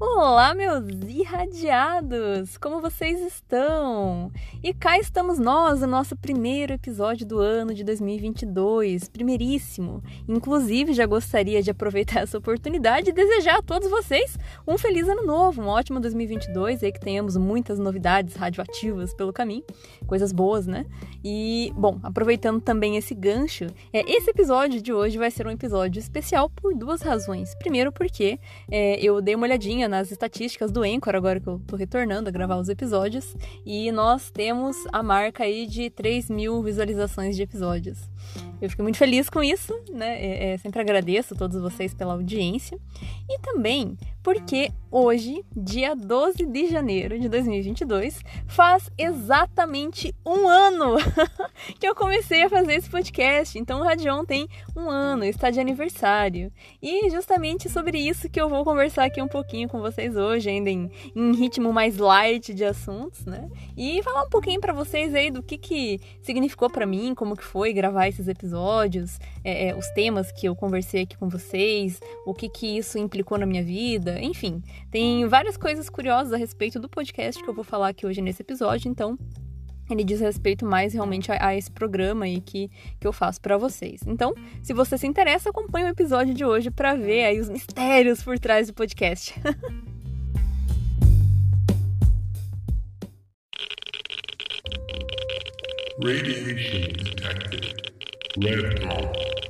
Olá, meus irradiados! Como vocês estão? E cá estamos nós, o nosso primeiro episódio do ano de 2022, primeiríssimo. Inclusive, já gostaria de aproveitar essa oportunidade e desejar a todos vocês um feliz ano novo, um ótimo 2022, aí que tenhamos muitas novidades radioativas pelo caminho, coisas boas, né? E, bom, aproveitando também esse gancho, é, esse episódio de hoje vai ser um episódio especial por duas razões. Primeiro, porque é, eu dei uma olhadinha nas estatísticas do Anchor, agora que eu tô retornando a gravar os episódios, e nós temos a marca aí de 3 mil visualizações de episódios. Eu fico muito feliz com isso, né? É, é, sempre agradeço a todos vocês pela audiência. E também porque hoje, dia 12 de janeiro de 2022, faz exatamente um ano que eu comecei a fazer esse podcast. Então o Radion tem um ano, está de aniversário. E justamente sobre isso que eu vou conversar aqui um pouquinho com vocês hoje, ainda em, em ritmo mais light de assuntos, né? E falar um pouquinho para vocês aí do que, que significou para mim, como que foi gravar esses episódios, é, é, os temas que eu conversei aqui com vocês, o que, que isso implicou na minha vida enfim, tem várias coisas curiosas a respeito do podcast que eu vou falar aqui hoje nesse episódio, então ele diz respeito mais realmente a, a esse programa aí que, que eu faço para vocês. Então, se você se interessa, acompanhe o episódio de hoje para ver aí os mistérios por trás do podcast. Radiation detected. Red dawn.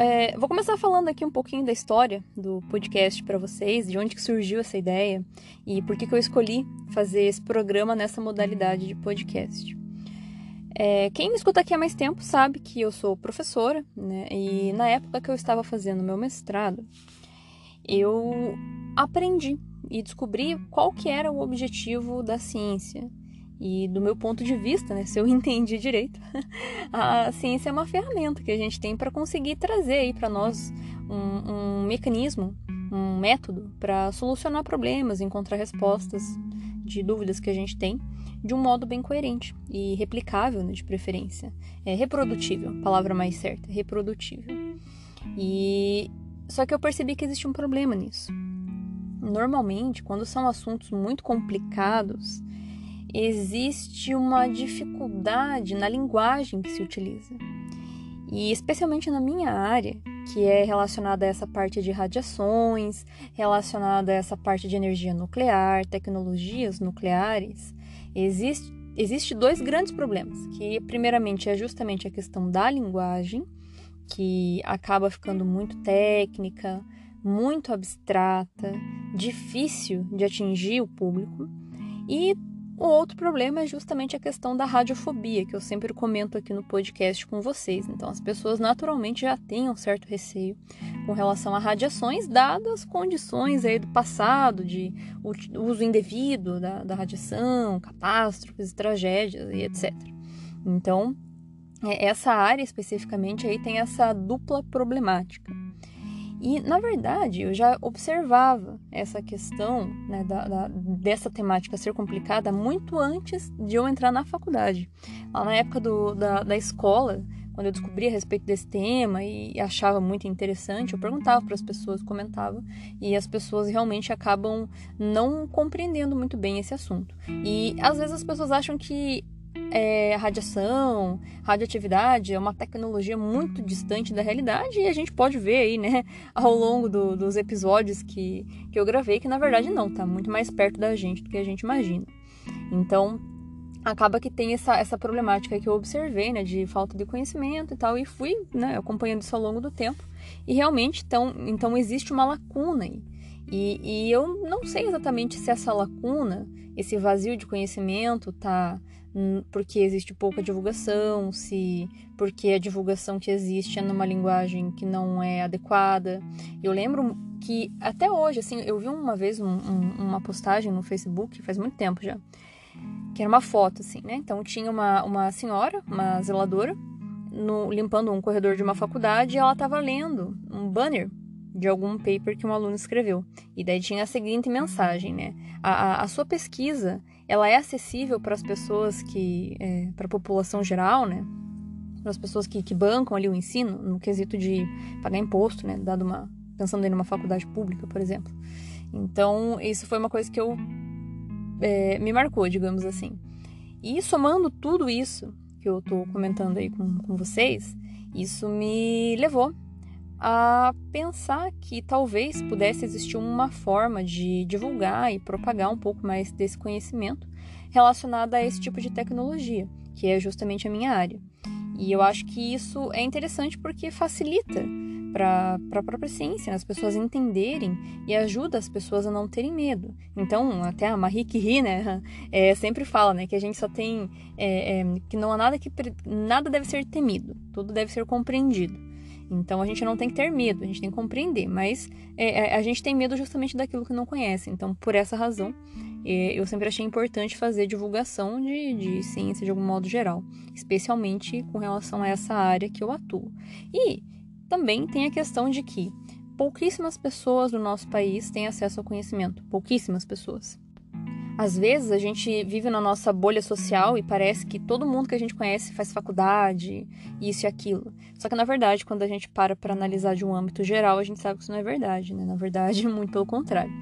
É, vou começar falando aqui um pouquinho da história do podcast para vocês, de onde que surgiu essa ideia e por que, que eu escolhi fazer esse programa nessa modalidade de podcast. É, quem me escuta aqui há mais tempo sabe que eu sou professora, né? E na época que eu estava fazendo meu mestrado, eu aprendi e descobri qual que era o objetivo da ciência e do meu ponto de vista, né, se eu entendi direito, a ciência é uma ferramenta que a gente tem para conseguir trazer aí para nós um, um, mecanismo, um método para solucionar problemas, encontrar respostas de dúvidas que a gente tem de um modo bem coerente e replicável, né, de preferência. É reprodutível, palavra mais certa, reprodutível. E só que eu percebi que existe um problema nisso. Normalmente, quando são assuntos muito complicados, existe uma dificuldade na linguagem que se utiliza. E especialmente na minha área, que é relacionada a essa parte de radiações, relacionada a essa parte de energia nuclear, tecnologias nucleares, existe, existe dois grandes problemas, que primeiramente é justamente a questão da linguagem, que acaba ficando muito técnica, muito abstrata, difícil de atingir o público, e o outro problema é justamente a questão da radiofobia, que eu sempre comento aqui no podcast com vocês. Então, as pessoas naturalmente já têm um certo receio com relação a radiações, dadas as condições aí do passado, de uso indevido da, da radiação, catástrofes, tragédias e etc. Então, é, essa área especificamente aí tem essa dupla problemática. E, na verdade, eu já observava essa questão né, da, da, dessa temática ser complicada muito antes de eu entrar na faculdade. Lá na época do, da, da escola, quando eu descobri a respeito desse tema e achava muito interessante, eu perguntava para as pessoas, comentava, e as pessoas realmente acabam não compreendendo muito bem esse assunto. E às vezes as pessoas acham que é, radiação, radioatividade é uma tecnologia muito distante da realidade e a gente pode ver aí, né, ao longo do, dos episódios que, que eu gravei, que na verdade não, tá muito mais perto da gente do que a gente imagina. Então, acaba que tem essa, essa problemática que eu observei, né, de falta de conhecimento e tal, e fui, né, acompanhando isso ao longo do tempo, e realmente, então, então existe uma lacuna aí. E, e eu não sei exatamente se essa lacuna, esse vazio de conhecimento, tá porque existe pouca divulgação, se porque a divulgação que existe é numa linguagem que não é adequada. Eu lembro que até hoje, assim, eu vi uma vez um, um, uma postagem no Facebook, faz muito tempo já, que era uma foto, assim, né? Então tinha uma, uma senhora, uma zeladora, no, limpando um corredor de uma faculdade e ela estava lendo um banner de algum paper que um aluno escreveu. E daí tinha a seguinte mensagem, né? A, a, a sua pesquisa ela é acessível para as pessoas que, é, para a população geral, né? Para as pessoas que, que bancam ali o ensino, no quesito de pagar imposto, né? Dado uma, pensando em uma faculdade pública, por exemplo. Então, isso foi uma coisa que eu é, me marcou, digamos assim. E somando tudo isso que eu tô comentando aí com, com vocês, isso me levou a pensar que talvez pudesse existir uma forma de divulgar e propagar um pouco mais desse conhecimento relacionado a esse tipo de tecnologia, que é justamente a minha área. E eu acho que isso é interessante porque facilita para a própria ciência, né? as pessoas entenderem e ajuda as pessoas a não terem medo. Então, até a Marie Curie, né, é, sempre fala, né, que a gente só tem, é, é, que não há nada que, nada deve ser temido, tudo deve ser compreendido. Então, a gente não tem que ter medo, a gente tem que compreender, mas é, é, a gente tem medo justamente daquilo que não conhece. Então, por essa razão, é, eu sempre achei importante fazer divulgação de, de ciência de algum modo geral, especialmente com relação a essa área que eu atuo. E também tem a questão de que pouquíssimas pessoas no nosso país têm acesso ao conhecimento, pouquíssimas pessoas. Às vezes a gente vive na nossa bolha social e parece que todo mundo que a gente conhece faz faculdade, isso e aquilo. Só que na verdade, quando a gente para para analisar de um âmbito geral, a gente sabe que isso não é verdade, né? Na verdade, muito pelo contrário.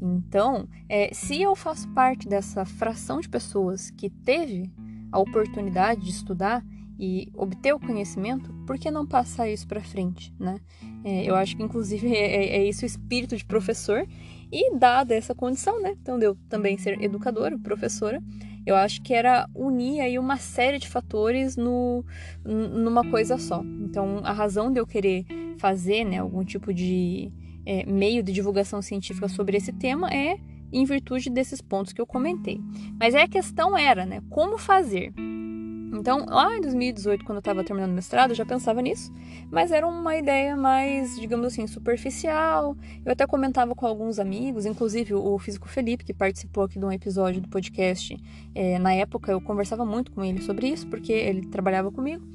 Então, é, se eu faço parte dessa fração de pessoas que teve a oportunidade de estudar, e obter o conhecimento, por que não passar isso para frente, né? É, eu acho que inclusive é, é, é, isso o espírito de professor e dada essa condição, né? Então de eu também ser educadora, professora, eu acho que era unir aí uma série de fatores no, numa coisa só. Então a razão de eu querer fazer, né, algum tipo de é, meio de divulgação científica sobre esse tema é em virtude desses pontos que eu comentei. Mas aí a questão era, né, como fazer? Então, lá em 2018, quando eu estava terminando o mestrado, eu já pensava nisso, mas era uma ideia mais, digamos assim, superficial. Eu até comentava com alguns amigos, inclusive o físico Felipe, que participou aqui de um episódio do podcast. É, na época, eu conversava muito com ele sobre isso, porque ele trabalhava comigo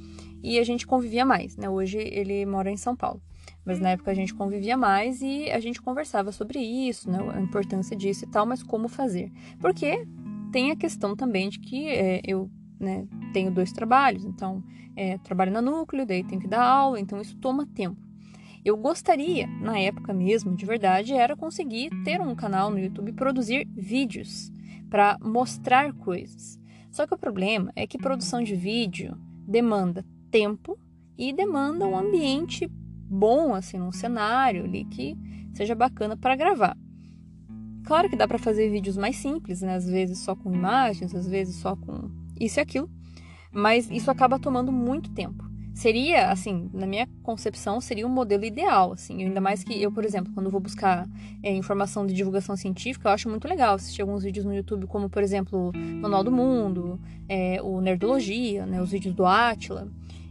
e a gente convivia mais, né? Hoje ele mora em São Paulo. Mas na época a gente convivia mais e a gente conversava sobre isso, né? A importância disso e tal, mas como fazer. Porque tem a questão também de que é, eu né? Tenho dois trabalhos, então é, trabalho na núcleo, daí tenho que dar aula, então isso toma tempo. Eu gostaria, na época mesmo, de verdade, era conseguir ter um canal no YouTube produzir vídeos para mostrar coisas. Só que o problema é que produção de vídeo demanda tempo e demanda um ambiente bom, assim, um cenário ali que seja bacana para gravar. Claro que dá para fazer vídeos mais simples, né? Às vezes só com imagens, às vezes só com isso e aquilo, mas isso acaba tomando muito tempo. Seria, assim, na minha concepção, seria um modelo ideal, assim, ainda mais que eu, por exemplo, quando vou buscar é, informação de divulgação científica, eu acho muito legal assistir alguns vídeos no YouTube, como, por exemplo, Manual do Mundo, é, o Nerdologia, né, os vídeos do Atila,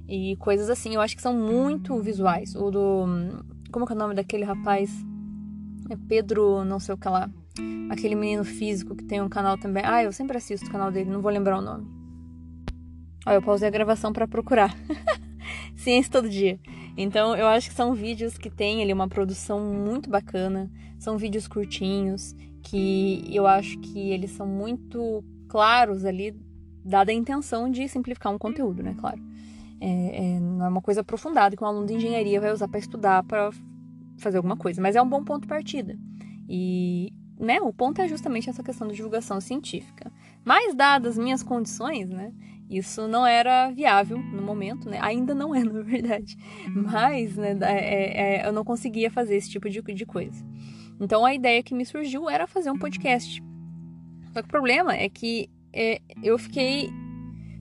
e coisas assim, eu acho que são muito visuais. O do. Como é, é o nome daquele rapaz? É Pedro, não sei o que lá. Aquele menino físico que tem um canal também. Ah, eu sempre assisto o canal dele, não vou lembrar o nome. Ó, eu pausei a gravação para procurar. Ciência todo dia. Então, eu acho que são vídeos que têm ali uma produção muito bacana. São vídeos curtinhos, que eu acho que eles são muito claros ali, dada a intenção de simplificar um conteúdo, né? Claro. É, é, não é uma coisa aprofundada que um aluno de engenharia vai usar para estudar, para fazer alguma coisa, mas é um bom ponto de partida. E né, o ponto é justamente essa questão da divulgação científica. Mas, dadas minhas condições, né, isso não era viável no momento, né, ainda não é, na verdade. Mas, né, é, é, eu não conseguia fazer esse tipo de, de coisa. Então, a ideia que me surgiu era fazer um podcast. Só que o problema é que é, eu fiquei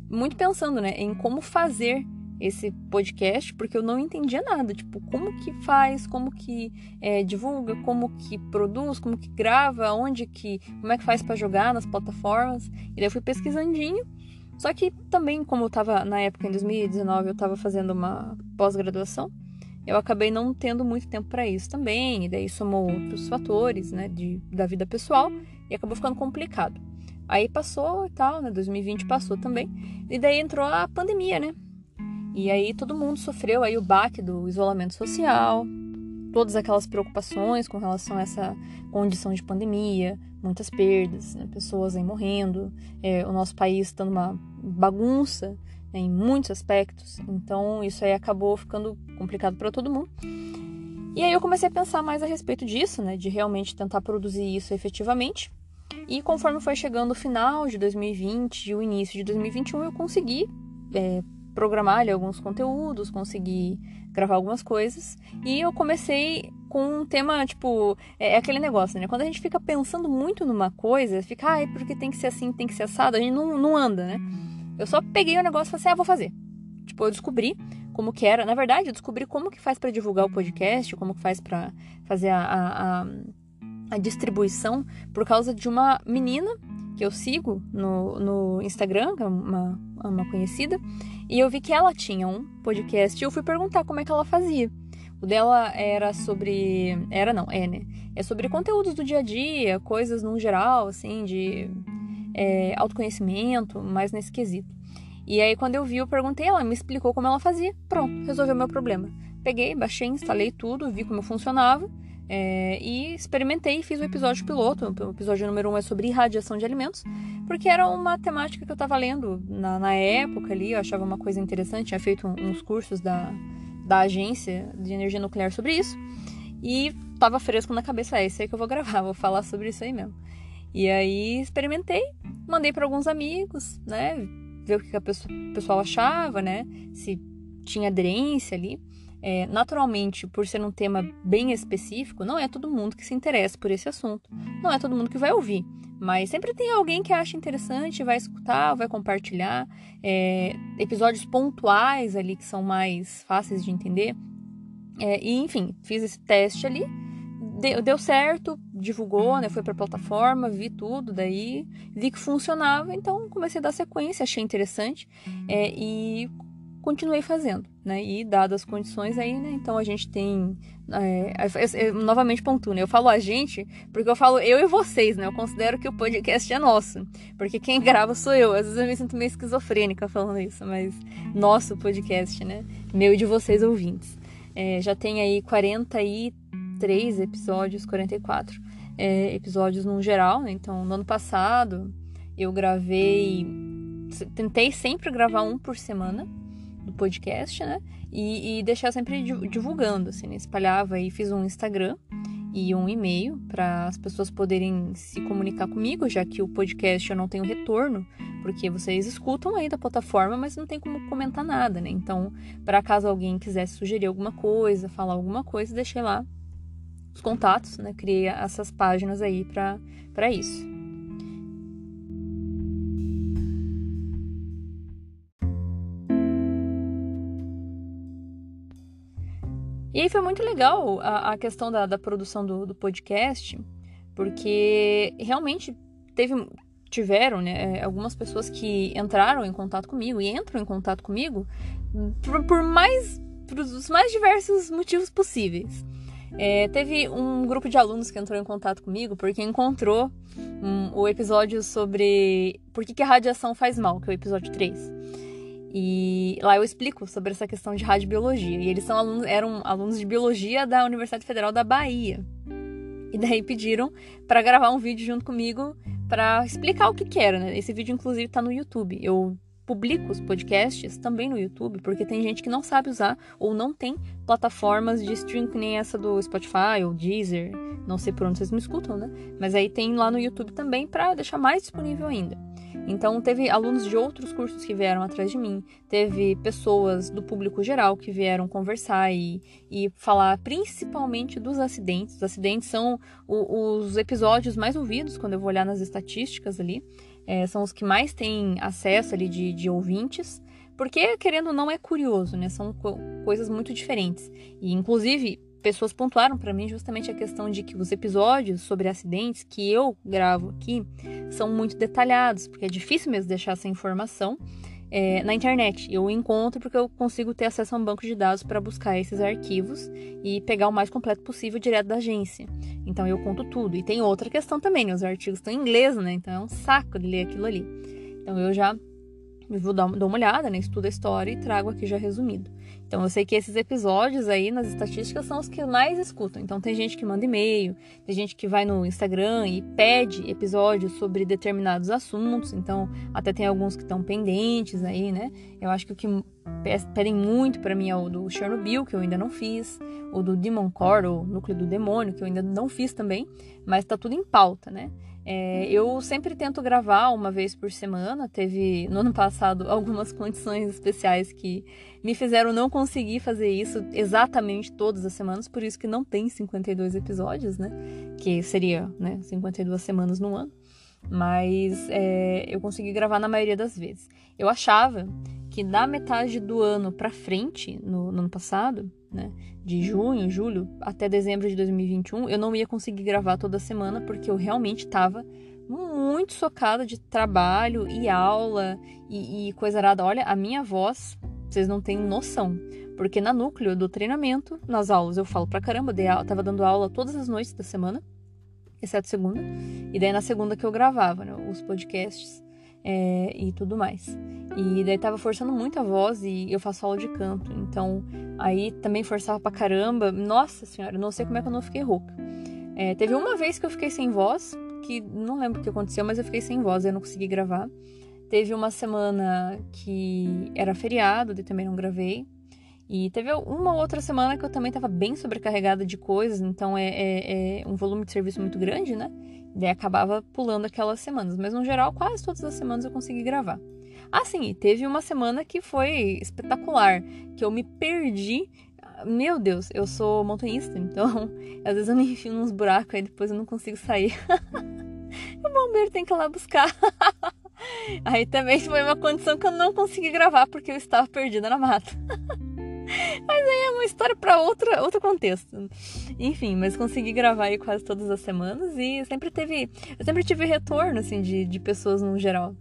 muito pensando né, em como fazer esse podcast porque eu não entendia nada, tipo, como que faz, como que é, divulga, como que produz, como que grava, onde que, como é que faz para jogar nas plataformas. E daí eu fui pesquisandinho. Só que também, como eu tava na época em 2019, eu tava fazendo uma pós-graduação, eu acabei não tendo muito tempo para isso também, e daí somou outros fatores, né, de, da vida pessoal, e acabou ficando complicado. Aí passou e tal, né, 2020 passou também, e daí entrou a pandemia, né, e aí todo mundo sofreu aí o baque do isolamento social. todas aquelas preocupações com relação a essa condição de pandemia, muitas perdas, né? pessoas aí morrendo, é, o nosso país estando uma bagunça né? em muitos aspectos. Então isso aí acabou ficando complicado para todo mundo. E aí eu comecei a pensar mais a respeito disso, né, de realmente tentar produzir isso efetivamente. E conforme foi chegando o final de 2020 e o início de 2021, eu consegui é, programar ali, alguns conteúdos, consegui gravar algumas coisas. E eu comecei com um tema, tipo, é, é, aquele negócio, né? Quando a gente fica pensando muito numa coisa, fica, ai, porque tem que ser assim, tem que ser assado, a gente não, não anda, né? Eu só peguei o negócio e falei assim, ah, vou fazer. Tipo, eu descobri como que era. Na verdade, eu descobri como que faz para divulgar o podcast, como que faz para fazer a, a, a, a, distribuição, por causa de uma menina que eu sigo no, no Instagram, que é uma, uma conhecida, e eu vi que ela tinha um podcast e eu fui perguntar como é que ela fazia. O dela era sobre. Era não, é, né? É sobre conteúdos do dia a dia, coisas no geral, assim, de é, autoconhecimento, mais nesse quesito. E aí, quando eu vi, eu perguntei, ela me explicou como ela fazia. Pronto, resolveu meu problema. Peguei, baixei, instalei tudo, vi como funcionava é, e experimentei e fiz o episódio piloto. O episódio número um é sobre irradiação de alimentos, porque era uma temática que eu estava lendo na, na, época ali, eu achava uma coisa interessante, tinha feito uns cursos da, da agência de energia nuclear sobre isso. E tava fresco na cabeça, é isso aí que eu vou gravar, vou falar sobre isso aí mesmo. E aí experimentei, mandei para alguns amigos, né? ver o que a pessoa, o pessoal achava, né? Se tinha aderência ali. É, naturalmente, por ser um tema bem específico, não é todo mundo que se interessa por esse assunto. Não é todo mundo que vai ouvir. Mas sempre tem alguém que acha interessante, vai escutar, vai compartilhar. É, episódios pontuais ali que são mais fáceis de entender. É, e enfim, fiz esse teste ali deu, deu certo, divulgou, né? Foi pra plataforma, vi tudo daí, vi que funcionava, então comecei a dar sequência, achei interessante é, e continuei fazendo, né? E dadas as condições aí, né? Então a gente tem. É, eu, eu, novamente pontuo, né? Eu falo a gente, porque eu falo eu e vocês, né? Eu considero que o podcast é nosso. Porque quem grava sou eu. Às vezes eu me sinto meio esquizofrênica falando isso, mas nosso podcast, né? Meu e de vocês ouvintes. É, já tem aí 43 três episódios, 44 é, episódios no geral. Né? Então, no ano passado, eu gravei. Tentei sempre gravar um por semana do podcast, né? E, e deixar sempre divulgando, assim, né? Espalhava e fiz um Instagram e um e-mail para as pessoas poderem se comunicar comigo, já que o podcast eu não tenho retorno, porque vocês escutam aí da plataforma, mas não tem como comentar nada, né? Então, para caso alguém quisesse sugerir alguma coisa, falar alguma coisa, deixei lá os contatos, né? Criei essas páginas aí para isso. E aí foi muito legal a, a questão da, da produção do, do, podcast, porque realmente teve, tiveram né, algumas pessoas que entraram em contato comigo e entram em contato comigo por, por mais por os mais diversos motivos possíveis. É, teve um grupo de alunos que entrou em contato comigo porque encontrou um, o episódio sobre por que, que a radiação faz mal, que é o episódio 3. E lá eu explico sobre essa questão de radiobiologia. E eles são alunos, eram alunos de biologia da Universidade Federal da Bahia. E daí pediram para gravar um vídeo junto comigo para explicar o que, que era, né? Esse vídeo, inclusive, está no YouTube. Eu publico os podcasts também no YouTube, porque tem gente que não sabe usar ou não tem plataformas de stream que nem essa do Spotify ou Deezer, não sei por onde vocês me escutam, né? Mas aí tem lá no YouTube também para deixar mais disponível ainda. Então teve alunos de outros cursos que vieram atrás de mim, teve pessoas do público geral que vieram conversar e, e falar principalmente dos acidentes. Os acidentes são o, os episódios mais ouvidos quando eu vou olhar nas estatísticas ali é, são os que mais têm acesso ali de, de ouvintes, porque, querendo ou não, é curioso, né? São co coisas muito diferentes. E, inclusive, pessoas pontuaram para mim justamente a questão de que os episódios sobre acidentes que eu gravo aqui são muito detalhados, porque é difícil mesmo deixar essa informação é, na internet. Eu encontro porque eu consigo ter acesso a um banco de dados para buscar esses arquivos e pegar o mais completo possível direto da agência. Então eu conto tudo. E tem outra questão também, né? Os artigos estão em inglês, né? Então é um saco de ler aquilo ali. Então eu já vou dar, dar uma olhada, né? Estudo a história e trago aqui já resumido. Então eu sei que esses episódios aí nas estatísticas são os que mais escutam. Então tem gente que manda e-mail, tem gente que vai no Instagram e pede episódios sobre determinados assuntos. Então até tem alguns que estão pendentes aí, né? Eu acho que o que pedem muito para mim é o do Chernobyl, que eu ainda não fiz, o do Demon Core, o núcleo do demônio, que eu ainda não fiz também, mas tá tudo em pauta, né? É, eu sempre tento gravar uma vez por semana. Teve no ano passado algumas condições especiais que me fizeram não conseguir fazer isso exatamente todas as semanas, por isso que não tem 52 episódios, né? Que seria, né, 52 semanas no ano. Mas é, eu consegui gravar na maioria das vezes. Eu achava que da metade do ano para frente, no, no ano passado, né, de junho, julho até dezembro de 2021, eu não ia conseguir gravar toda semana porque eu realmente estava muito socada de trabalho e aula e, e coisa arada. Olha, a minha voz, vocês não têm noção. Porque na núcleo do treinamento, nas aulas, eu falo pra caramba, eu tava dando aula todas as noites da semana, exceto segunda. E daí na segunda que eu gravava, né, os podcasts é, e tudo mais. E daí tava forçando muito a voz e eu faço aula de canto. Então, aí também forçava pra caramba. Nossa senhora, não sei como é que eu não fiquei rouca. É, teve uma vez que eu fiquei sem voz, que não lembro o que aconteceu, mas eu fiquei sem voz, eu não consegui gravar. Teve uma semana que era feriado, e também não gravei. E teve uma outra semana que eu também estava bem sobrecarregada de coisas, então é, é, é, um volume de serviço muito grande, né? Daí acabava pulando aquelas semanas. Mas no geral, quase todas as semanas eu consegui gravar. Ah, sim, teve uma semana que foi espetacular, que eu me perdi. Meu Deus, eu sou montanhista, então às vezes eu me enfio nos buracos e depois eu não consigo sair. o bombeiro tem que ir lá buscar. Aí também foi uma condição que eu não consegui gravar porque eu estava perdida na mata. Mas aí é uma história para outra outro contexto. Enfim, mas consegui gravar aí quase todas as semanas e sempre teve. Eu sempre tive retorno, assim, de, de pessoas no geral.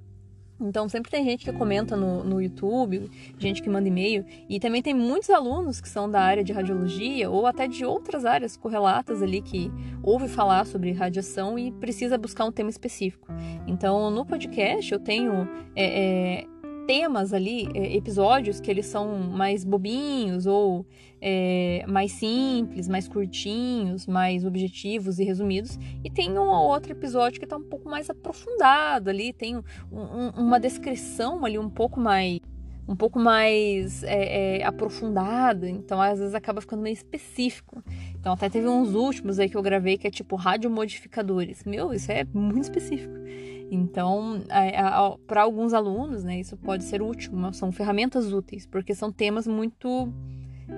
Então sempre tem gente que comenta no, no YouTube, gente que manda e-mail, e também tem muitos alunos que são da área de radiologia ou até de outras áreas correlatas ali que ouve falar sobre radiação e precisa buscar um tema específico. Então no podcast eu tenho é, é, temas ali, é, episódios que eles são mais bobinhos ou é, mais simples, mais curtinhos, mais objetivos e resumidos. E tem um ou outro episódio que está um pouco mais aprofundado ali, tem um, um, uma descrição ali um pouco mais um pouco mais é, é, aprofundada, então às vezes acaba ficando meio específico. Então até teve uns últimos aí que eu gravei que é tipo radiomodificadores. Meu, isso é muito específico. Então, para alguns alunos, né, isso pode ser útil, são ferramentas úteis, porque são temas muito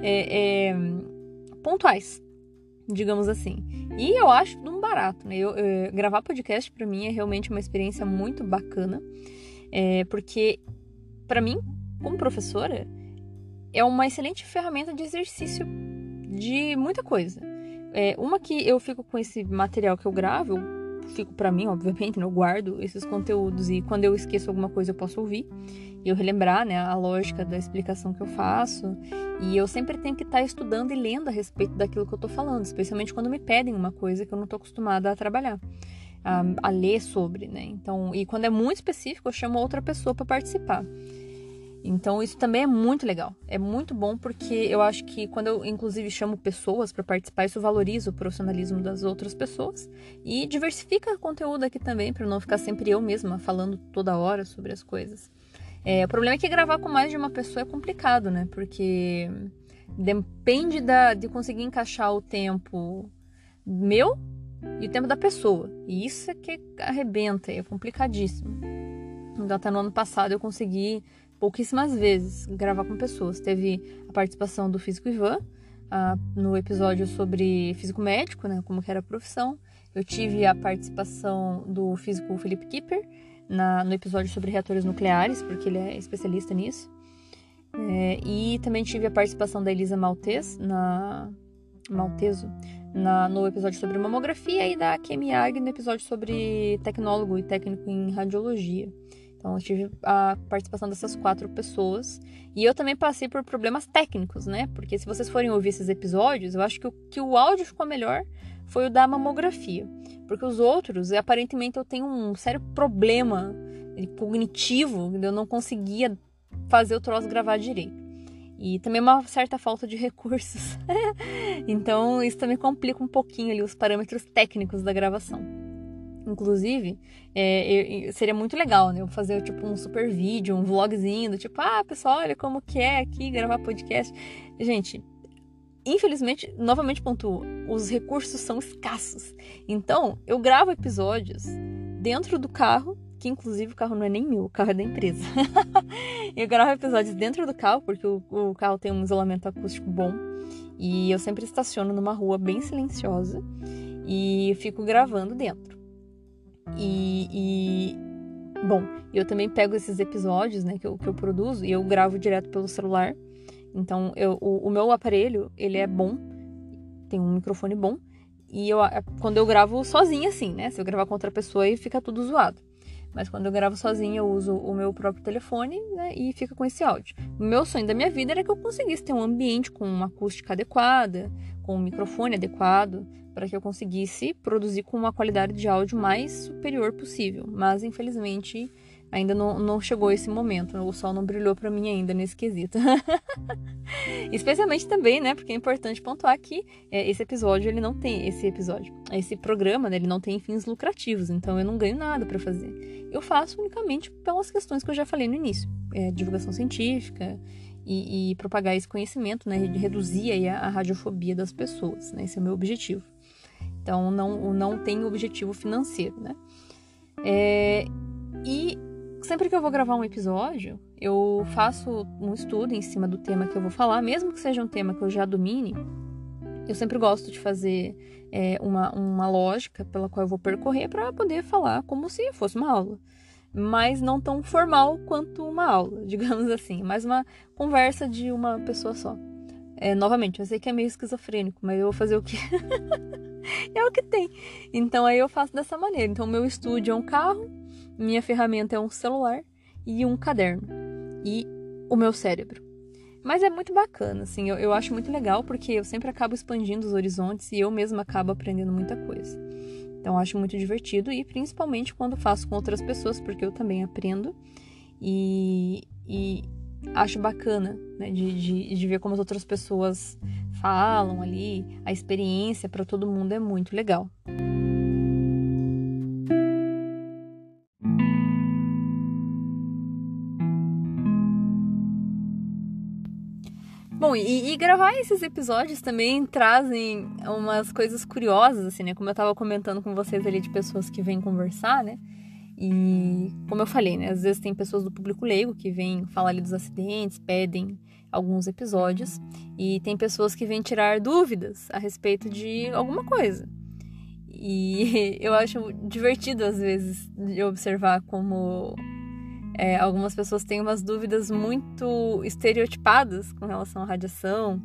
é, é, pontuais, digamos assim. E eu acho tudo um barato, né? Eu, eu, gravar podcast para mim é realmente uma experiência muito bacana, é, porque para mim, como professora, é uma excelente ferramenta de exercício de muita coisa. É, uma que eu fico com esse material que eu gravo, eu fico para mim, obviamente, né? eu guardo esses conteúdos e quando eu esqueço alguma coisa eu posso ouvir e eu relembrar, né, a lógica da explicação que eu faço. E eu sempre tenho que estar tá estudando e lendo a respeito daquilo que eu tô falando, especialmente quando me pedem uma coisa que eu não tô acostumada a trabalhar. A, a ler sobre, né? Então, e quando é muito específico, eu chamo outra pessoa para participar. Então isso também é muito legal. É muito bom porque eu acho que quando eu inclusive chamo pessoas para participar, isso valoriza o profissionalismo das outras pessoas e diversifica o conteúdo aqui também para não ficar sempre eu mesma falando toda hora sobre as coisas. É, o problema é que gravar com mais de uma pessoa é complicado, né? Porque depende da, de conseguir encaixar o tempo meu e o tempo da pessoa. E isso é que arrebenta, é complicadíssimo. Então, até no ano passado eu consegui pouquíssimas vezes gravar com pessoas. Teve a participação do físico Ivan uh, no episódio sobre físico médico, né, como que era a profissão. Eu tive a participação do físico Felipe Kipper na, no episódio sobre reatores nucleares, porque ele é especialista nisso. É, e também tive a participação da Elisa Maltez na Malteso na, no episódio sobre mamografia e da Kemi Ag no episódio sobre tecnólogo e técnico em radiologia. Então eu tive a participação dessas quatro pessoas. E eu também passei por problemas técnicos, né? Porque se vocês forem ouvir esses episódios, eu acho que o, que o áudio ficou melhor foi o da mamografia. Porque os outros, aparentemente, eu tenho um sério problema cognitivo, eu não conseguia fazer o troço gravar direito. E também uma certa falta de recursos. então, isso também complica um pouquinho ali os parâmetros técnicos da gravação. Inclusive, é, eu, seria muito legal, né? Eu fazer tipo um super vídeo, um vlogzinho, do tipo, ah, pessoal, olha como que é aqui gravar podcast. Gente, infelizmente, novamente pontuo, os recursos são escassos. Então, eu gravo episódios dentro do carro que inclusive o carro não é nem meu, o carro é da empresa. eu gravo episódios dentro do carro, porque o, o, carro tem um isolamento acústico bom. E eu sempre estaciono numa rua bem silenciosa e fico gravando dentro. E, e bom, eu também pego esses episódios né, que, eu, que eu produzo e eu gravo direto pelo celular. Então, eu, o, o meu aparelho, ele é bom, tem um microfone bom. E eu, quando eu gravo sozinha, assim, né? Se eu gravar com outra pessoa, aí fica tudo zoado. Mas quando eu gravo sozinha, eu uso o meu próprio telefone né, e fica com esse áudio. O meu sonho da minha vida era que eu conseguisse ter um ambiente com uma acústica adequada, com um microfone adequado, para que eu conseguisse produzir com uma qualidade de áudio mais superior possível. Mas infelizmente ainda não, não chegou esse momento, o sol não brilhou para mim ainda nesse quesito. Especialmente também, né, porque é importante pontuar que é, esse episódio, ele não tem, esse episódio, esse programa, né, ele não tem fins lucrativos, então eu não ganho nada para fazer. Eu faço unicamente pelas questões que eu já falei no início, é, divulgação científica e, e, propagar esse conhecimento, né, reduzir aí a, a radiofobia das pessoas, né, esse é o meu objetivo. Então, não, não tem objetivo financeiro, né. É, e sempre que eu vou gravar um episódio, eu faço um estudo em cima do tema que eu vou falar, mesmo que seja um tema que eu já domine. Eu sempre gosto de fazer é, uma, uma lógica pela qual eu vou percorrer para poder falar como se fosse uma aula. Mas não tão formal quanto uma aula, digamos assim. Mais uma conversa de uma pessoa só. É, novamente, eu sei que é meio esquizofrênico, mas eu vou fazer o que? é o que tem. Então aí eu faço dessa maneira. Então, meu estúdio é um carro, minha ferramenta é um celular e um caderno. E o meu cérebro. Mas é muito bacana, assim, eu, eu acho muito legal porque eu sempre acabo expandindo os horizontes e eu mesma acabo aprendendo muita coisa. Então acho muito divertido e principalmente quando faço com outras pessoas, porque eu também aprendo e, e acho bacana né, de, de, de ver como as outras pessoas falam ali, a experiência para todo mundo é muito legal. E, e, gravar esses episódios também trazem umas coisas curiosas, assim, né? Como eu tava comentando com vocês ali de pessoas que vêm conversar, né? E como eu falei, né? Às vezes tem pessoas do público leigo que vêm falar ali dos acidentes, pedem alguns episódios, e tem pessoas que vêm tirar dúvidas a respeito de alguma coisa. E eu acho divertido, às vezes, de observar como é, algumas pessoas têm umas dúvidas muito estereotipadas com relação à radiação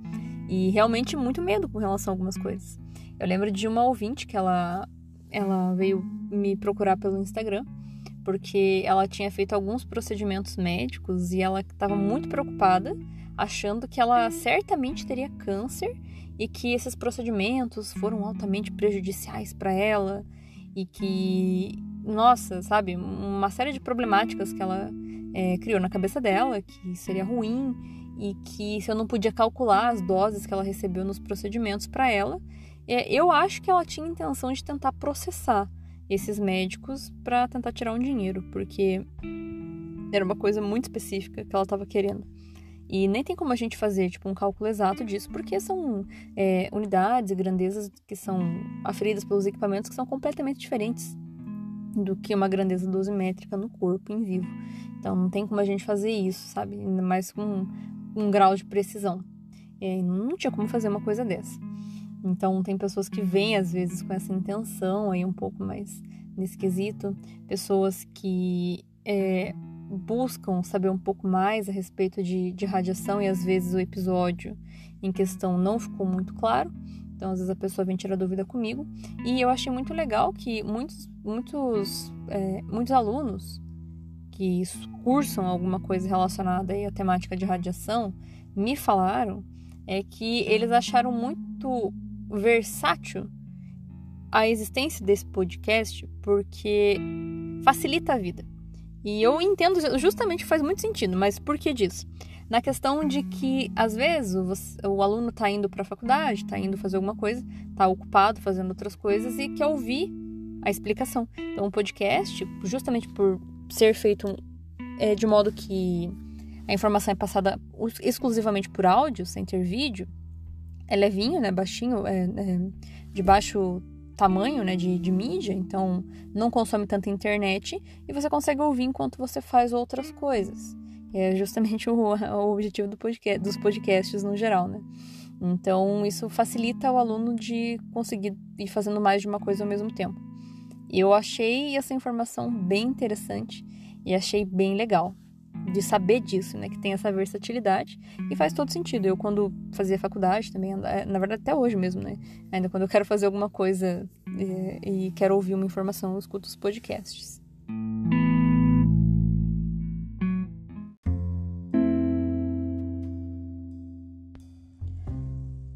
e realmente muito medo com relação a algumas coisas. Eu lembro de uma ouvinte que ela, ela veio me procurar pelo Instagram porque ela tinha feito alguns procedimentos médicos e ela estava muito preocupada, achando que ela certamente teria câncer e que esses procedimentos foram altamente prejudiciais para ela e que nossa, sabe, uma série de problemáticas que ela é, criou na cabeça dela, que seria ruim e que se eu não podia calcular as doses que ela recebeu nos procedimentos para ela, é, eu acho que ela tinha intenção de tentar processar esses médicos para tentar tirar um dinheiro, porque era uma coisa muito específica que ela estava querendo. E nem tem como a gente fazer tipo, um cálculo exato disso, porque são é, unidades e grandezas que são aferidas pelos equipamentos que são completamente diferentes do que uma grandeza dosimétrica no corpo em vivo. Então não tem como a gente fazer isso, sabe? Ainda mais com um, um grau de precisão. E não tinha como fazer uma coisa dessa. Então tem pessoas que vêm às vezes com essa intenção aí um pouco mais nesse quesito, pessoas que é, buscam saber um pouco mais a respeito de, de radiação e às vezes o episódio em questão não ficou muito claro. Então, às vezes a pessoa vem tirar dúvida comigo. E eu achei muito legal que muitos, muitos, é, muitos alunos que cursam alguma coisa relacionada à temática de radiação me falaram é que eles acharam muito versátil a existência desse podcast porque facilita a vida. E eu entendo justamente faz muito sentido, mas por que disso? Na questão de que, às vezes, o, o aluno está indo para a faculdade, está indo fazer alguma coisa, está ocupado fazendo outras coisas e quer ouvir a explicação. Então, o podcast, justamente por ser feito é, de modo que a informação é passada exclusivamente por áudio, sem ter vídeo, é levinho, né, baixinho, é, é de baixo tamanho, né, de, de mídia, então não consome tanta internet e você consegue ouvir enquanto você faz outras coisas. É justamente o, o objetivo do podcast, dos podcasts no geral, né? Então, isso facilita o aluno de conseguir ir fazendo mais de uma coisa ao mesmo tempo. Eu achei essa informação bem interessante e achei bem legal de saber disso, né? Que tem essa versatilidade e faz todo sentido. Eu, quando fazia faculdade também, é, na verdade, até hoje mesmo, né? Ainda quando eu quero fazer alguma coisa e, é, e quero ouvir uma informação, eu escuto os podcasts.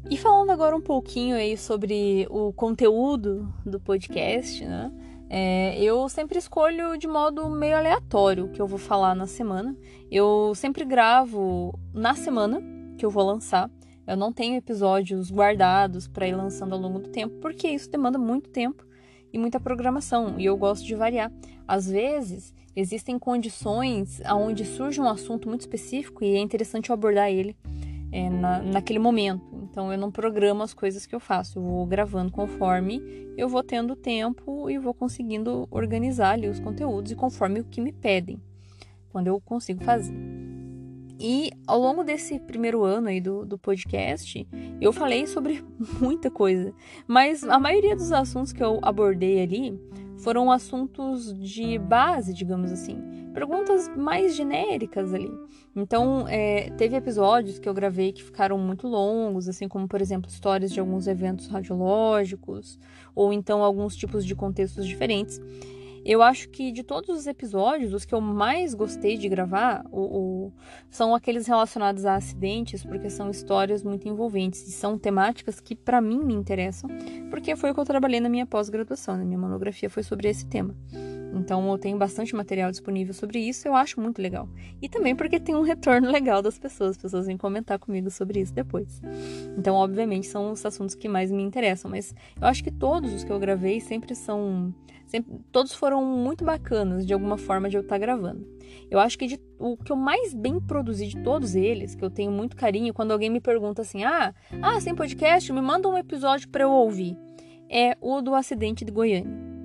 E falando agora um pouquinho aí sobre o conteúdo do podcast, né? É, eu sempre escolho de modo meio aleatório o que eu vou falar na semana. Eu sempre gravo na semana que eu vou lançar. Eu não tenho episódios guardados para ir lançando ao longo do tempo, porque isso demanda muito tempo e muita programação, e eu gosto de variar. Às vezes, existem condições onde surge um assunto muito específico e é interessante eu abordar ele é, na, naquele momento. Então eu não programo as coisas que eu faço, eu vou gravando conforme eu vou tendo tempo e vou conseguindo organizar ali os conteúdos e conforme o que me pedem, quando eu consigo fazer. E ao longo desse primeiro ano aí do, do podcast, eu falei sobre muita coisa, mas a maioria dos assuntos que eu abordei ali foram assuntos de base, digamos assim, perguntas mais genéricas ali. Então, é, teve episódios que eu gravei que ficaram muito longos, assim como, por exemplo, histórias de alguns eventos radiológicos, ou então alguns tipos de contextos diferentes. Eu acho que de todos os episódios, os que eu mais gostei de gravar o, o, são aqueles relacionados a acidentes, porque são histórias muito envolventes e são temáticas que para mim me interessam, porque foi o que eu trabalhei na minha pós-graduação, na minha monografia foi sobre esse tema. Então eu tenho bastante material disponível sobre isso, eu acho muito legal. E também porque tem um retorno legal das pessoas, as pessoas vêm comentar comigo sobre isso depois. Então, obviamente, são os assuntos que mais me interessam, mas eu acho que todos os que eu gravei sempre são. Sempre, todos foram muito bacanas de alguma forma de eu estar gravando. Eu acho que de, o que eu mais bem produzi de todos eles, que eu tenho muito carinho, quando alguém me pergunta assim: ah, ah, sem podcast, me manda um episódio para eu ouvir, é o do acidente de Goiânia.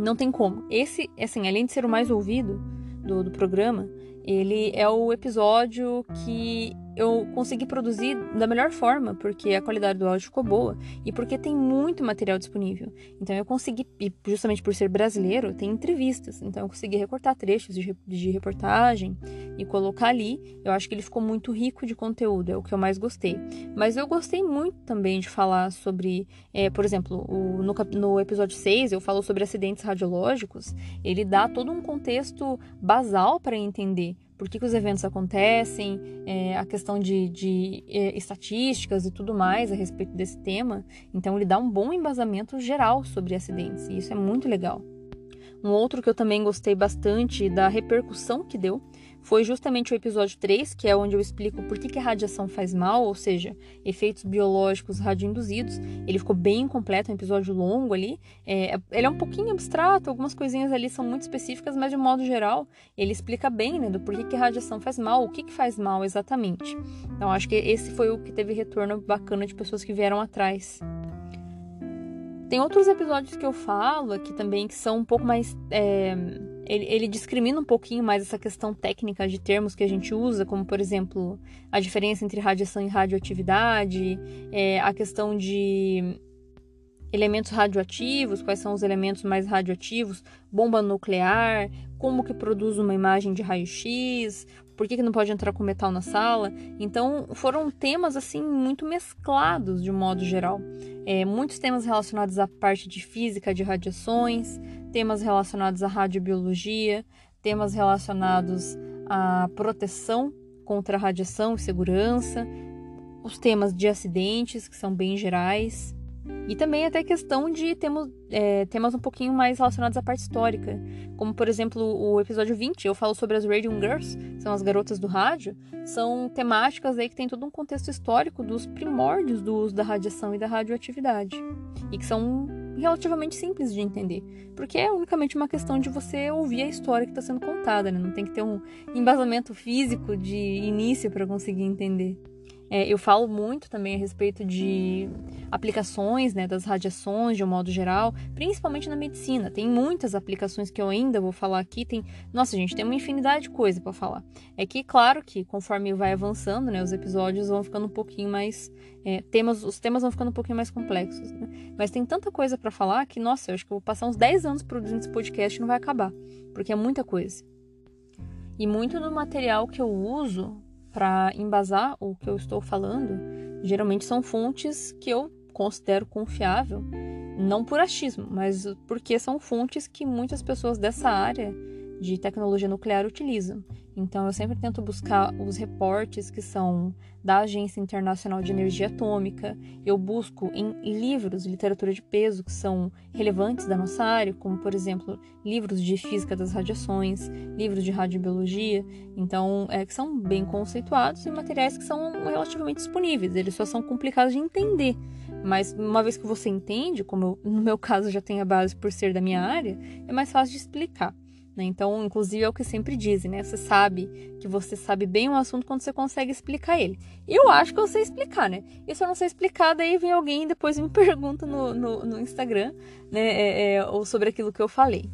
Não tem como. Esse, assim, além de ser o mais ouvido do, do programa, ele é o episódio que eu consegui produzir da melhor forma, porque a qualidade do áudio ficou boa e porque tem muito material disponível. Então eu consegui, e justamente por ser brasileiro, tem entrevistas. Então eu consegui recortar trechos de, reportagem e colocar ali. Eu acho que ele ficou muito rico de conteúdo, é o que eu mais gostei. Mas eu gostei muito também de falar sobre, é, por exemplo, o, no, no episódio 6 eu falo sobre acidentes radiológicos. Ele dá todo um contexto basal para entender por que, que os eventos acontecem, é, a questão de, de é, estatísticas e tudo mais a respeito desse tema. Então, ele dá um bom embasamento geral sobre acidentes, e isso é muito legal. Um outro que eu também gostei bastante da repercussão que deu foi justamente o episódio 3, que é onde eu explico por que, que a radiação faz mal, ou seja, efeitos biológicos radioinduzidos. Ele ficou bem completo, é um episódio longo ali. É, ele é um pouquinho abstrato, algumas coisinhas ali são muito específicas, mas de modo geral ele explica bem né, do por que, que a radiação faz mal, o que, que faz mal exatamente. Então acho que esse foi o que teve retorno bacana de pessoas que vieram atrás. Tem outros episódios que eu falo aqui também que são um pouco mais. É, ele, ele, discrimina um pouquinho mais essa questão técnica de termos que a gente usa, como por exemplo a diferença entre radiação e radioatividade, é, a questão de elementos radioativos, quais são os elementos mais radioativos, bomba nuclear, como que produz uma imagem de raio-x, por que, que não pode entrar com metal na sala. Então foram temas assim muito mesclados de um modo geral. É, muitos temas relacionados à parte de física de radiações, temas relacionados à radiobiologia, temas relacionados à proteção contra a radiação e segurança, os temas de acidentes, que são bem gerais. E também até questão de temos, é, temas um pouquinho mais relacionados à parte histórica. Como, por exemplo, o episódio 20, eu falo sobre as Radium Girls, são as garotas do rádio. São temáticas aí que tem todo um contexto histórico dos primórdios do uso da radiação e da radioatividade. E que são relativamente simples de entender. Porque é unicamente uma questão de você ouvir a história que está sendo contada, né? Não tem que ter um embasamento físico de início para conseguir entender. É, eu falo muito também a respeito de aplicações né, das radiações de um modo geral, principalmente na medicina. Tem muitas aplicações que eu ainda vou falar aqui. Tem, nossa, gente, tem uma infinidade de coisa para falar. É que, claro, que conforme vai avançando, né, os episódios vão ficando um pouquinho mais é, temas, os temas vão ficando um pouquinho mais complexos. Né? Mas tem tanta coisa para falar que, nossa, eu acho que eu vou passar uns 10 anos produzindo esse podcast e não vai acabar, porque é muita coisa. E muito do material que eu uso para embasar o que eu estou falando, geralmente são fontes que eu considero confiável, não por achismo, mas porque são fontes que muitas pessoas dessa área de tecnologia nuclear utilizam. Então eu sempre tento buscar os reportes que são da Agência Internacional de Energia Atômica. Eu busco em livros literatura de peso que são relevantes da nossa área, como por exemplo livros de física das radiações, livros de radiobiologia, então é que são bem conceituados e materiais que são relativamente disponíveis. Eles só são complicados de entender. Mas uma vez que você entende, como eu, no meu caso já tem a base por ser da minha área, é mais fácil de explicar. Né? Então, inclusive, é o que sempre dizem, né? Você sabe que você sabe bem o assunto quando você consegue explicar ele. Eu acho que eu sei explicar, né? E se eu não sei explicar, daí vem alguém e depois me pergunta no, no, no Instagram, né? É, é, ou sobre aquilo que eu falei.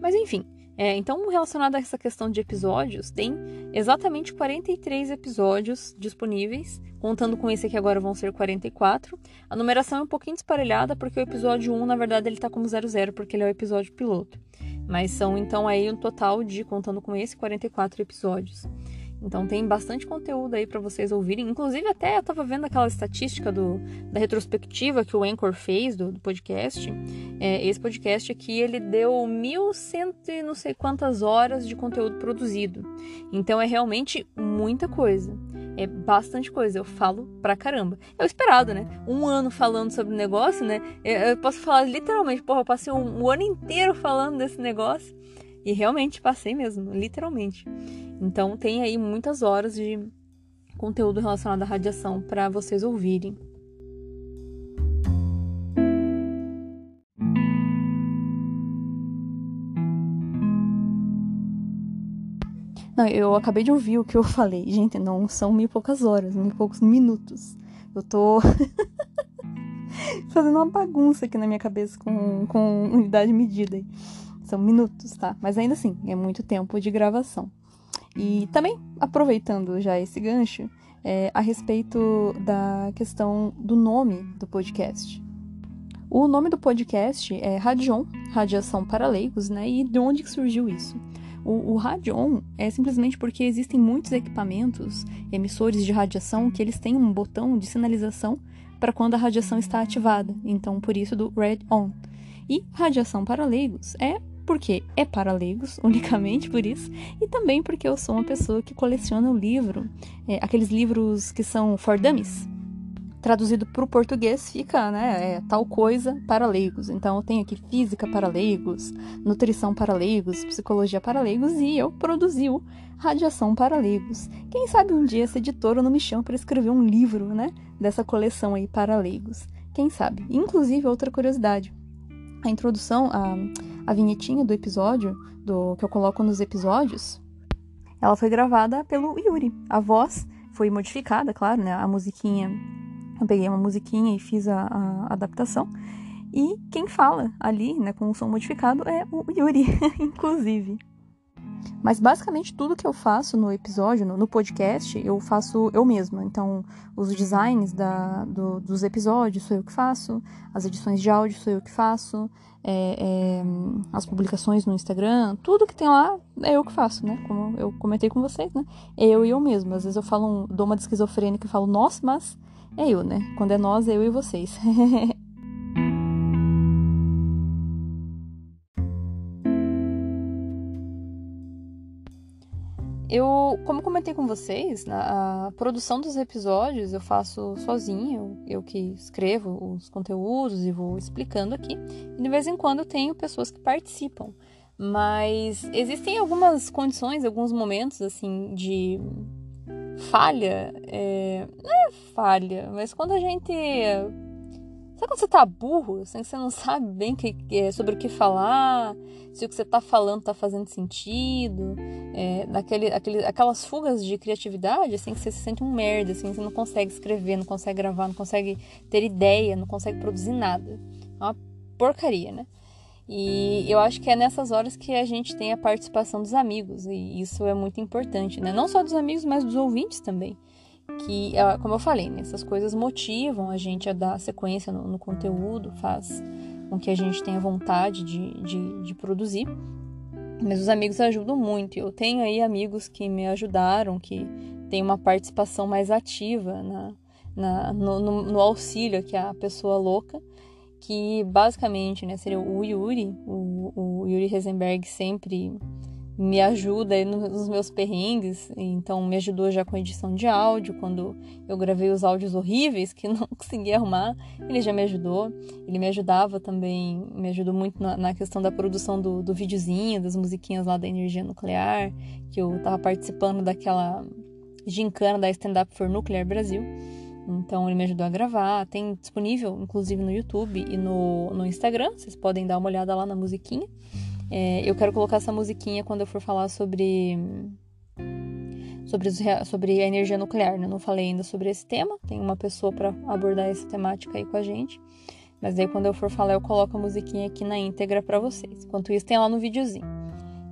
Mas enfim, é, então, relacionado a essa questão de episódios, tem exatamente 43 episódios disponíveis, contando com esse aqui agora vão ser 44. A numeração é um pouquinho desparelhada, porque o episódio 1, na verdade, ele tá como 00, porque ele é o episódio piloto. Mas são então aí um total de, contando com esse, 44 episódios. Então tem bastante conteúdo aí para vocês ouvirem. Inclusive, até eu tava vendo aquela estatística do, da retrospectiva que o Anchor fez do, do podcast. É, esse podcast aqui, ele deu 1.100 e não sei quantas horas de conteúdo produzido. Então é realmente muita coisa. É bastante coisa, eu falo pra caramba. É o esperado, né? Um ano falando sobre o negócio, né? Eu posso falar literalmente, porra, eu passei um, um ano inteiro falando desse negócio. E realmente passei mesmo, literalmente. Então tem aí muitas horas de conteúdo relacionado à radiação para vocês ouvirem. Não, eu acabei de ouvir o que eu falei. Gente, não são mil e poucas horas, mil e poucos minutos. Eu tô fazendo uma bagunça aqui na minha cabeça com, com unidade medida. São minutos, tá? Mas ainda assim, é muito tempo de gravação. E também, aproveitando já esse gancho, é, a respeito da questão do nome do podcast. O nome do podcast é Radion, Radiação para Leigos, né? E de onde surgiu isso? O, o Radion é simplesmente porque existem muitos equipamentos, emissores de radiação, que eles têm um botão de sinalização para quando a radiação está ativada. Então, por isso do Red On. E radiação para leigos é porque é para leigos, unicamente por isso, e também porque eu sou uma pessoa que coleciona o livro, é, aqueles livros que são for dummies, traduzido para o português fica, né, é, tal coisa para leigos. Então eu tenho aqui física para leigos, nutrição para leigos, psicologia para leigos e eu produzi o Radiação para leigos. Quem sabe um dia essa editora não me chama para escrever um livro, né, dessa coleção aí para leigos. Quem sabe? Inclusive outra curiosidade, a introdução, a, a vinhetinha do episódio, do que eu coloco nos episódios, ela foi gravada pelo Yuri. A voz foi modificada, claro, né? A musiquinha eu peguei uma musiquinha e fiz a, a adaptação. E quem fala ali, né, com o som modificado, é o Yuri, inclusive. Mas basicamente tudo que eu faço no episódio, no, no podcast, eu faço eu mesma. Então, os designs da, do, dos episódios sou eu que faço, as edições de áudio sou eu que faço, é, é, as publicações no Instagram, tudo que tem lá é eu que faço, né? Como eu comentei com vocês, né? É eu e eu mesma. Às vezes eu falo, um, dou uma de esquizofrênica e falo, nossa, mas é eu, né? Quando é nós, é eu e vocês. eu, como comentei com vocês, a produção dos episódios eu faço sozinha, eu, eu, que escrevo os conteúdos e vou explicando aqui. E de vez em quando eu tenho pessoas que participam. Mas existem algumas condições, alguns momentos, assim, de falha. É... Não é falha, mas quando a gente. Sabe quando você tá burro, assim, você não sabe bem que, é, sobre o que falar, se o que você tá falando tá fazendo sentido, é, naquele, aquele, aquelas fugas de criatividade, assim, que você se sente um merda, assim, você não consegue escrever, não consegue gravar, não consegue ter ideia, não consegue produzir nada. É uma porcaria, né? E eu acho que é nessas horas que a gente tem a participação dos amigos, e isso é muito importante, né? Não só dos amigos, mas dos ouvintes também. Que, é, como eu falei, né? essas coisas motivam a gente a dar sequência no, no conteúdo, faz com que a gente tenha vontade de, de, de produzir. Mas os amigos ajudam muito. Eu tenho aí amigos que me ajudaram, que têm uma participação mais ativa na, na no, no, no auxílio que a pessoa louca que basicamente né, seria o Yuri, o, o Yuri Heisenberg sempre me ajuda nos meus perrengues, então me ajudou já com edição de áudio, quando eu gravei os áudios horríveis que não consegui arrumar, ele já me ajudou, ele me ajudava também, me ajudou muito na, na questão da produção do, do videozinho, das musiquinhas lá da energia nuclear, que eu tava participando daquela gincana da Stand Up for Nuclear Brasil, então ele me ajudou a gravar. Tem disponível, inclusive, no YouTube e no, no Instagram. Vocês podem dar uma olhada lá na musiquinha. É, eu quero colocar essa musiquinha quando eu for falar sobre sobre, sobre a energia nuclear. Né? Não falei ainda sobre esse tema. Tem uma pessoa para abordar essa temática aí com a gente. Mas aí quando eu for falar, eu coloco a musiquinha aqui na íntegra para vocês. Enquanto isso, tem lá no videozinho.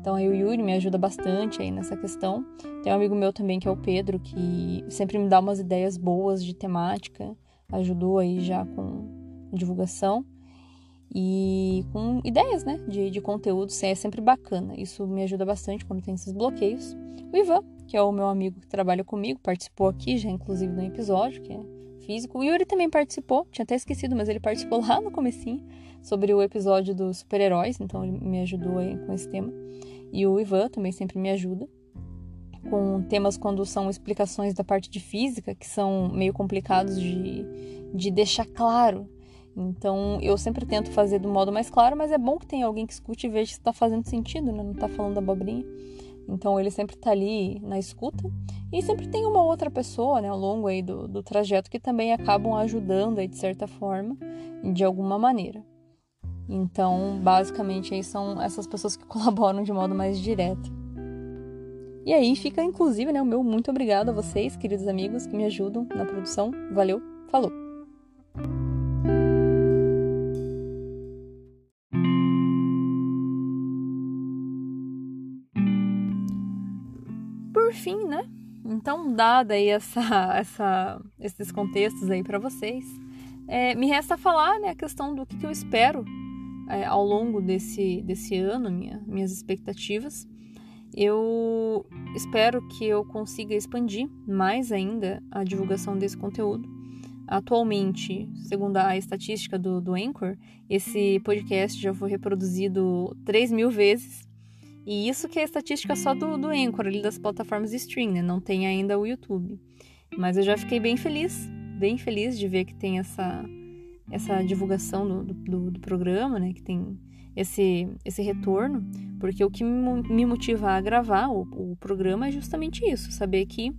Então aí o Yuri me ajuda bastante aí nessa questão. Tem um amigo meu também que é o Pedro, que sempre me dá umas ideias boas de temática, ajudou aí já com divulgação e com ideias, né, de, de conteúdo, é sempre bacana. Isso me ajuda bastante quando tem esses bloqueios. O Ivan, que é o meu amigo que trabalha comigo, participou aqui já inclusive no episódio, que é físico. O Yuri também participou, tinha até esquecido, mas ele participou lá no comecinho sobre o episódio dos super-heróis, então ele me ajudou aí com esse tema. E o Ivan também sempre me ajuda com temas quando são explicações da parte de física, que são meio complicados de, de deixar claro. Então eu sempre tento fazer do modo mais claro, mas é bom que tenha alguém que escute e veja se está fazendo sentido, né? não está falando abobrinha. Então ele sempre está ali na escuta. E sempre tem uma outra pessoa né, ao longo aí do, do trajeto que também acabam ajudando aí, de certa forma, de alguma maneira. Então, basicamente, aí são essas pessoas que colaboram de modo mais direto. E aí fica, inclusive, né, o meu muito obrigado a vocês, queridos amigos, que me ajudam na produção. Valeu, falou! Por fim, né? Então, dada aí essa, essa, esses contextos aí para vocês, é, me resta falar né, a questão do que, que eu espero é, ao longo desse, desse ano, minha, minhas expectativas. Eu espero que eu consiga expandir mais ainda a divulgação desse conteúdo. Atualmente, segundo a estatística do, do Anchor, esse podcast já foi reproduzido 3 mil vezes. E isso que é a estatística só do, do Anchor, ali das plataformas de streaming, né? não tem ainda o YouTube. Mas eu já fiquei bem feliz, bem feliz de ver que tem essa, essa divulgação do, do, do, programa, né? Que tem esse, esse retorno, porque o que me motiva a gravar o, o programa é justamente isso, saber que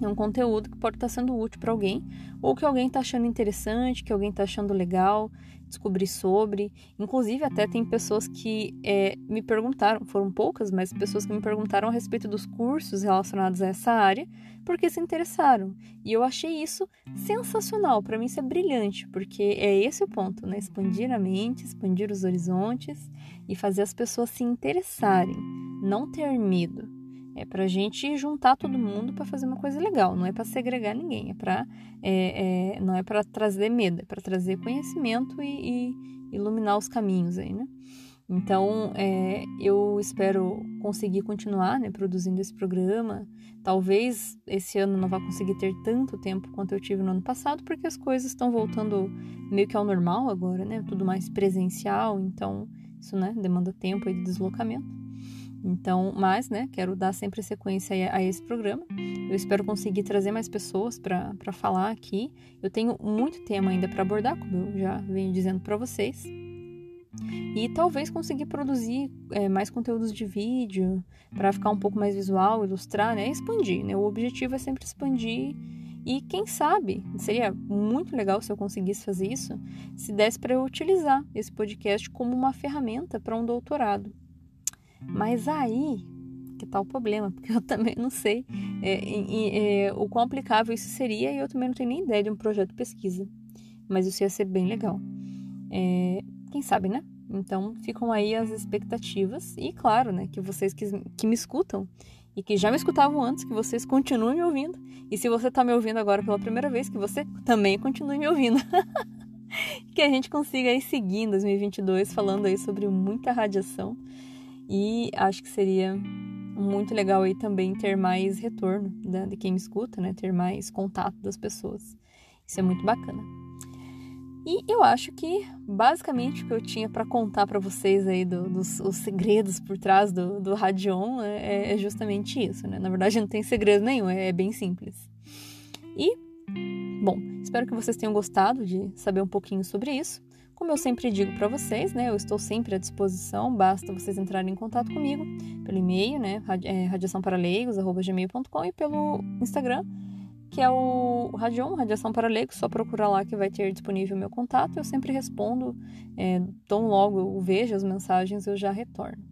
é um conteúdo que pode estar sendo útil para alguém, ou que alguém está achando interessante, que alguém está achando legal, descobrir sobre. Inclusive, até tem pessoas que é, me perguntaram, foram poucas, mas pessoas que me perguntaram a respeito dos cursos relacionados a essa área, porque se interessaram. E eu achei isso sensacional. Para mim, isso é brilhante, porque é esse o ponto, né? Expandir a mente, expandir os horizontes e fazer as pessoas se interessarem, não ter medo. É para a gente juntar todo mundo para fazer uma coisa legal, não é para segregar ninguém, é para é, é, não é para trazer medo, é para trazer conhecimento e, e, iluminar os caminhos aí, né? Então, é, eu espero conseguir continuar né, produzindo esse programa. Talvez esse ano não vá conseguir ter tanto tempo quanto eu tive no ano passado, porque as coisas estão voltando meio que ao normal agora, né? Tudo mais presencial, então isso né, demanda tempo e de deslocamento. Então, mas, né, quero dar sempre sequência a, esse programa. Eu espero conseguir trazer mais pessoas para falar aqui. Eu tenho muito tema ainda para abordar, como eu já venho dizendo para vocês. E talvez conseguir produzir é, mais conteúdos de vídeo para ficar um pouco mais visual, ilustrar, né? Expandir, né? O objetivo é sempre expandir. E quem sabe, seria muito legal se eu conseguisse fazer isso, se desse para eu utilizar esse podcast como uma ferramenta para um doutorado. Mas aí que tá o problema, porque eu também não sei é, é, o quão aplicável isso seria e eu também não tenho nem ideia de um projeto de pesquisa. Mas isso ia ser bem legal. É, quem sabe, né? Então ficam aí as expectativas e claro, né, que vocês que, que me escutam e que já me escutavam antes, que vocês continuem me ouvindo. E se você está me ouvindo agora pela primeira vez, que você também continue me ouvindo. que a gente consiga ir seguir em 2022 falando aí sobre muita radiação. E acho que seria muito legal aí também ter mais retorno né, de quem me escuta, né? Ter mais contato das pessoas. Isso é muito bacana. E eu acho que basicamente o que eu tinha para contar para vocês aí do, dos os segredos por trás do, do Radion é, é, justamente isso, né? Na verdade não tem segredo nenhum, é, é bem simples. E, bom, espero que vocês tenham gostado de saber um pouquinho sobre isso. Como eu sempre digo para vocês, né, eu estou sempre à disposição, basta vocês entrarem em contato comigo pelo e-mail, né, é, radiaçãoparaleigos.gmail.com e pelo Instagram, que é o Radion, Radiação para Leigos, só procurar lá que vai ter disponível o meu contato. Eu sempre respondo, é, tão logo eu vejo as mensagens, eu já retorno.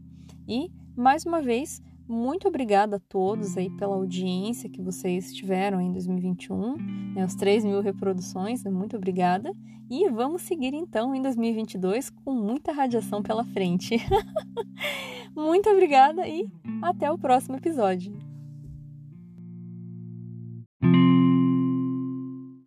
E, mais uma vez, muito obrigada a todos aí pela audiência que vocês tiveram em 2021, né, os 3 mil reproduções, né, muito obrigada. E vamos seguir então em 2022 com muita radiação pela frente. muito obrigada e até o próximo episódio.